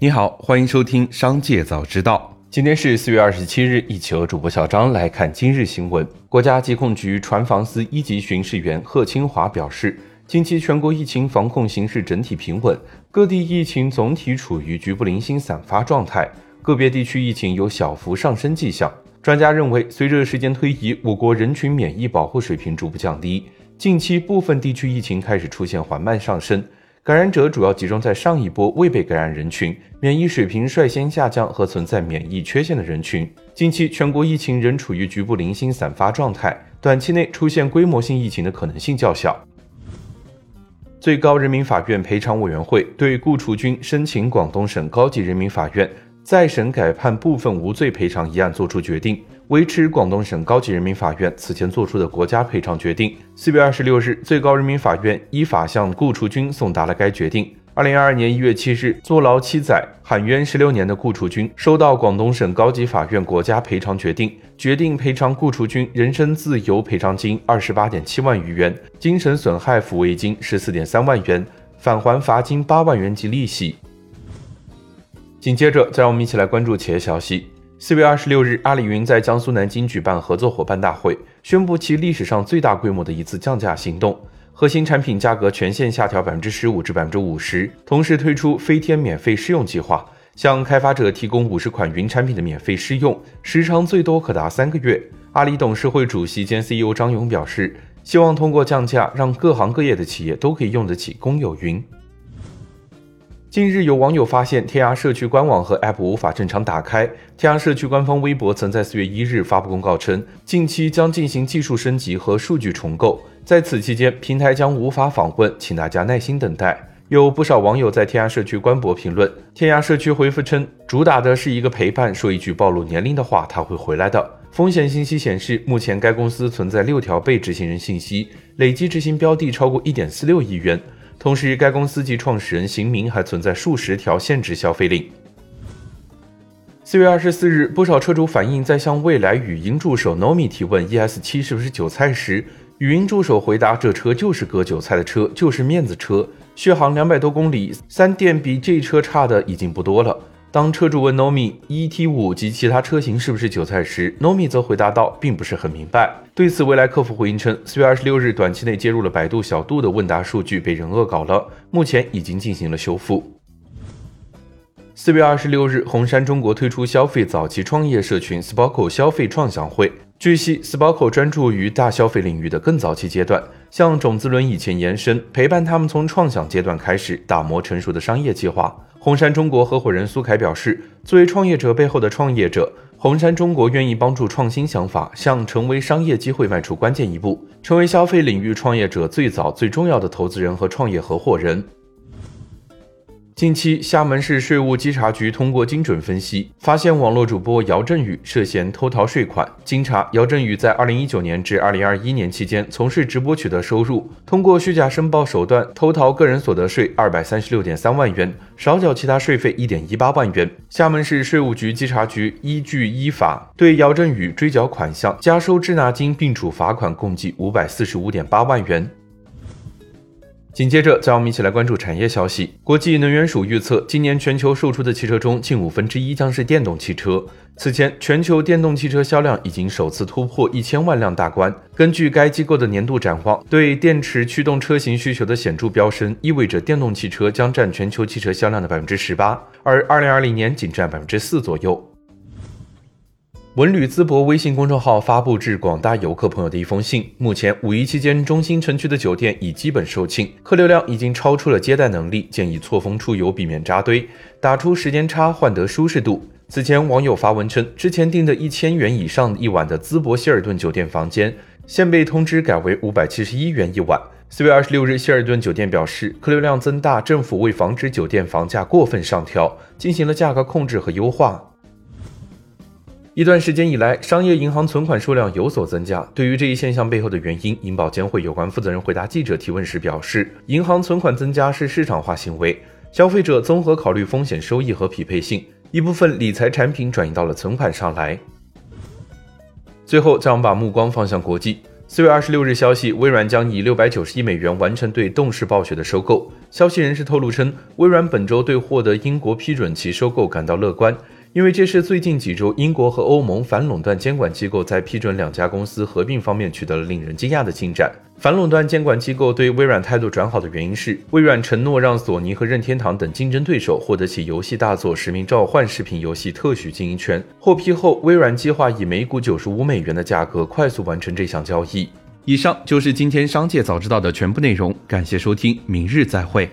你好，欢迎收听《商界早知道》。今天是四月二十七日，一起和主播小张来看今日新闻。国家疾控局船防司一级巡视员贺清华表示，近期全国疫情防控形势整体平稳，各地疫情总体处于局部零星散发状态，个别地区疫情有小幅上升迹象。专家认为，随着时间推移，我国人群免疫保护水平逐步降低，近期部分地区疫情开始出现缓慢上升。感染者主要集中在上一波未被感染人群，免疫水平率先下降和存在免疫缺陷的人群。近期全国疫情仍处于局部零星散发状态，短期内出现规模性疫情的可能性较小。最高人民法院赔偿委员会对顾雏军申请广东省高级人民法院再审改判部分无罪赔偿一案作出决定。维持广东省高级人民法院此前作出的国家赔偿决定。四月二十六日，最高人民法院依法向顾楚军送达了该决定。二零二二年一月七日，坐牢七载、喊冤十六年的顾楚军收到广东省高级法院国家赔偿决定，决定赔偿顾楚军人身自由赔偿金二十八点七万余元，精神损害抚慰金十四点三万元，返还罚金八万元及利息。紧接着，再让我们一起来关注企业消息。四月二十六日，阿里云在江苏南京举办合作伙伴大会，宣布其历史上最大规模的一次降价行动，核心产品价格全线下调百分之十五至百分之五十，同时推出飞天免费试用计划，向开发者提供五十款云产品的免费试用，时长最多可达三个月。阿里董事会主席兼 CEO 张勇表示，希望通过降价，让各行各业的企业都可以用得起公有云。近日，有网友发现天涯社区官网和 App 无法正常打开。天涯社区官方微博曾在四月一日发布公告称，近期将进行技术升级和数据重构，在此期间平台将无法访问，请大家耐心等待。有不少网友在天涯社区官博评论，天涯社区回复称，主打的是一个陪伴，说一句暴露年龄的话，他会回来的。风险信息显示，目前该公司存在六条被执行人信息，累计执行标的超过一点四六亿元。同时，该公司及创始人邢明还存在数十条限制消费令。四月二十四日，不少车主反映，在向未来语音助手 Nomi 提问 ES 七是不是韭菜时，语音助手回答：“这车就是割韭菜的车，就是面子车，续航两百多公里，三电比这车差的已经不多了。”当车主问 Nomi ET5 及其他车型是不是韭菜时，Nomi 则回答道，并不是很明白。对此，蔚来客服回应称，四月二十六日短期内接入了百度小度的问答数据被人恶搞了，目前已经进行了修复。四月二十六日，红杉中国推出消费早期创业社群 Sparkle 消费创想会。据悉，Sparkle 专注于大消费领域的更早期阶段，向种子轮以前延伸，陪伴他们从创想阶段开始打磨成熟的商业计划。红杉中国合伙人苏凯表示，作为创业者背后的创业者，红杉中国愿意帮助创新想法向成为商业机会迈出关键一步，成为消费领域创业者最早最重要的投资人和创业合伙人。近期，厦门市税务稽查局通过精准分析，发现网络主播姚振宇涉嫌偷逃税款。经查，姚振宇在2019年至2021年期间从事直播取得收入，通过虚假申报手段偷逃个人所得税236.3万元，少缴其他税费1.18万元。厦门市税务局稽查局依据依法对姚振宇追缴款项、加收滞纳金，并处罚款共计545.8万元。紧接着，再让我们一起来关注产业消息。国际能源署预测，今年全球售出的汽车中，近五分之一将是电动汽车。此前，全球电动汽车销量已经首次突破一千万辆大关。根据该机构的年度展望，对电池驱动车型需求的显著飙升，意味着电动汽车将占全球汽车销量的百分之十八，而二零二零年仅占百分之四左右。文旅淄博微信公众号发布致广大游客朋友的一封信。目前五一期间，中心城区的酒店已基本售罄，客流量已经超出了接待能力，建议错峰出游，避免扎堆，打出时间差，换得舒适度。此前网友发文称，之前订的一千元以上一晚的淄博希尔顿酒店房间，现被通知改为五百七十一元一晚。四月二十六日，希尔顿酒店表示，客流量增大，政府为防止酒店房价过分上调，进行了价格控制和优化。一段时间以来，商业银行存款数量有所增加。对于这一现象背后的原因，银保监会有关负责人回答记者提问时表示，银行存款增加是市场化行为，消费者综合考虑风险、收益和匹配性，一部分理财产品转移到了存款上来。最后，再我们把目光放向国际。四月二十六日，消息，微软将以六百九十亿美元完成对动视暴雪的收购。消息人士透露称，微软本周对获得英国批准其收购感到乐观。因为这是最近几周英国和欧盟反垄断监管机构在批准两家公司合并方面取得了令人惊讶的进展。反垄断监管机构对微软态度转好的原因是，微软承诺让索尼和任天堂等竞争对手获得其游戏大作《使命召唤》视频游戏特许经营权。获批后，微软计划以每股九十五美元的价格快速完成这项交易。以上就是今天商界早知道的全部内容，感谢收听，明日再会。